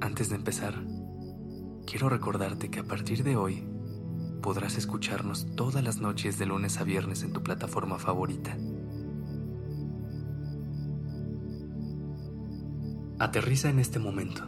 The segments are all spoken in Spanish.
Antes de empezar, quiero recordarte que a partir de hoy podrás escucharnos todas las noches de lunes a viernes en tu plataforma favorita. Aterriza en este momento.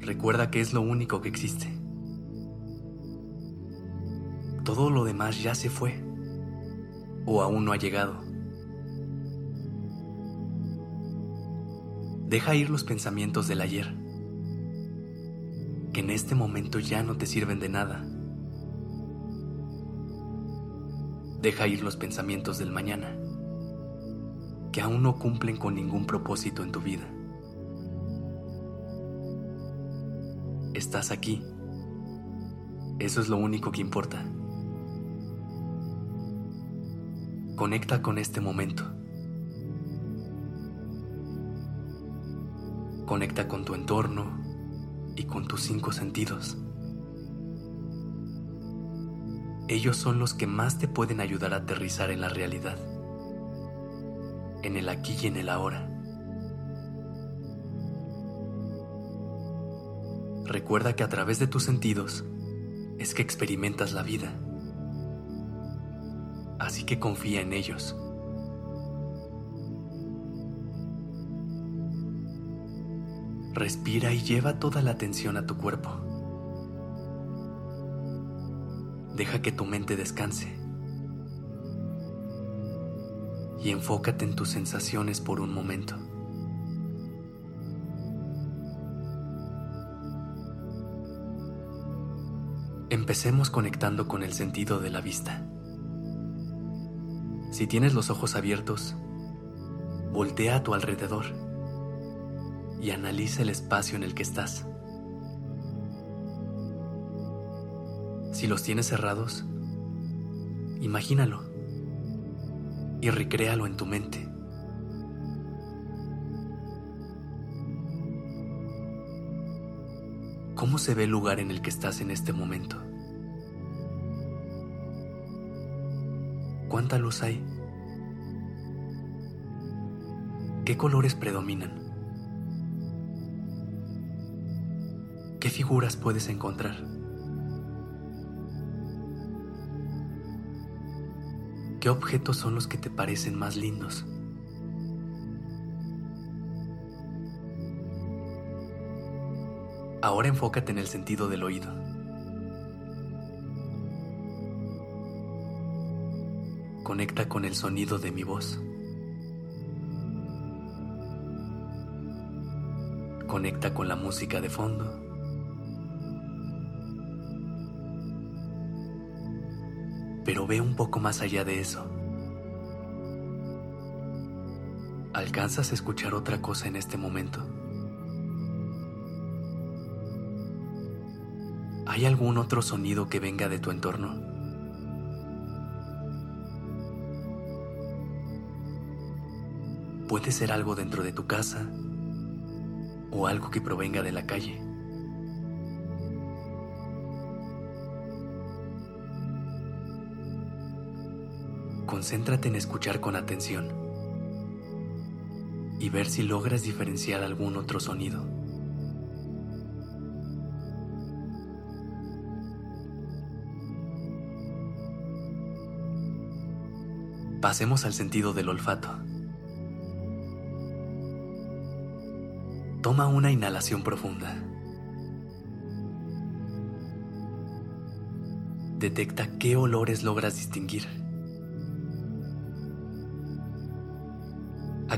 Recuerda que es lo único que existe. Todo lo demás ya se fue o aún no ha llegado. Deja ir los pensamientos del ayer, que en este momento ya no te sirven de nada. Deja ir los pensamientos del mañana, que aún no cumplen con ningún propósito en tu vida. Estás aquí. Eso es lo único que importa. Conecta con este momento. Conecta con tu entorno y con tus cinco sentidos. Ellos son los que más te pueden ayudar a aterrizar en la realidad, en el aquí y en el ahora. Recuerda que a través de tus sentidos es que experimentas la vida así que confía en ellos. Respira y lleva toda la atención a tu cuerpo. Deja que tu mente descanse. Y enfócate en tus sensaciones por un momento. Empecemos conectando con el sentido de la vista. Si tienes los ojos abiertos, voltea a tu alrededor y analiza el espacio en el que estás. Si los tienes cerrados, imagínalo y recréalo en tu mente. ¿Cómo se ve el lugar en el que estás en este momento? ¿Cuánta luz hay? ¿Qué colores predominan? ¿Qué figuras puedes encontrar? ¿Qué objetos son los que te parecen más lindos? Ahora enfócate en el sentido del oído. conecta con el sonido de mi voz. Conecta con la música de fondo. Pero ve un poco más allá de eso. ¿Alcanzas a escuchar otra cosa en este momento? ¿Hay algún otro sonido que venga de tu entorno? Puede ser algo dentro de tu casa o algo que provenga de la calle. Concéntrate en escuchar con atención y ver si logras diferenciar algún otro sonido. Pasemos al sentido del olfato. Toma una inhalación profunda. Detecta qué olores logras distinguir.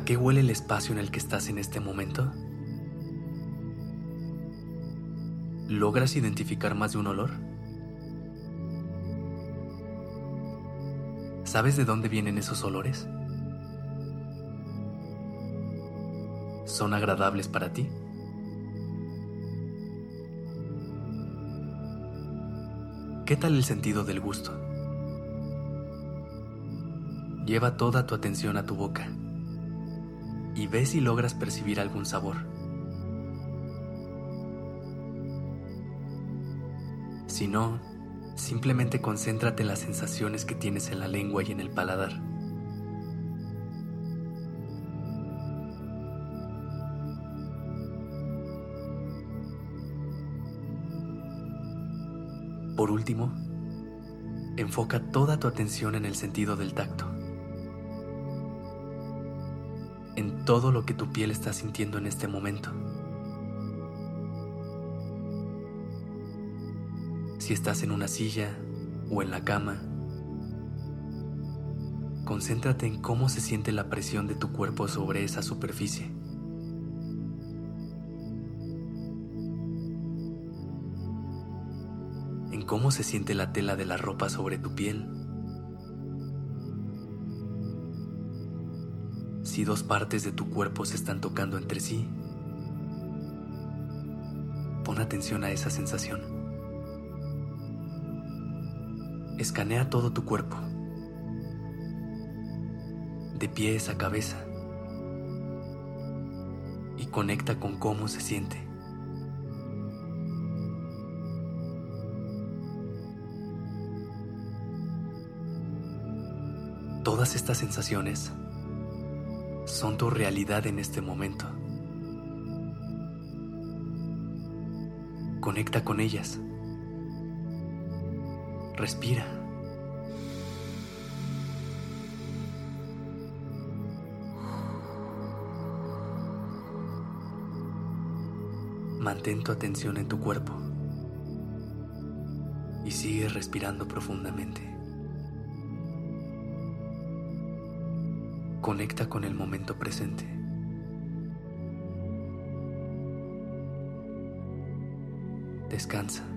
qué huele el espacio en el que estás en este momento? ¿Logras identificar más de un olor? ¿Sabes de dónde vienen esos olores? ¿Son agradables para ti? ¿Qué tal el sentido del gusto? Lleva toda tu atención a tu boca y ve si logras percibir algún sabor. Si no, simplemente concéntrate en las sensaciones que tienes en la lengua y en el paladar. Por último, enfoca toda tu atención en el sentido del tacto, todo lo que tu piel está sintiendo en este momento. Si estás en una silla o en la cama, concéntrate en cómo se siente la presión de tu cuerpo sobre esa superficie. En cómo se siente la tela de la ropa sobre tu piel. Si dos partes de tu cuerpo se están tocando entre sí, pon atención a esa sensación. Escanea todo tu cuerpo, de pies a cabeza, y conecta con cómo se siente. Todas estas sensaciones son tu realidad en este momento. Conecta con ellas. Respira. Mantén tu atención en tu cuerpo y sigue respirando profundamente. Conecta con el momento presente. Descansa.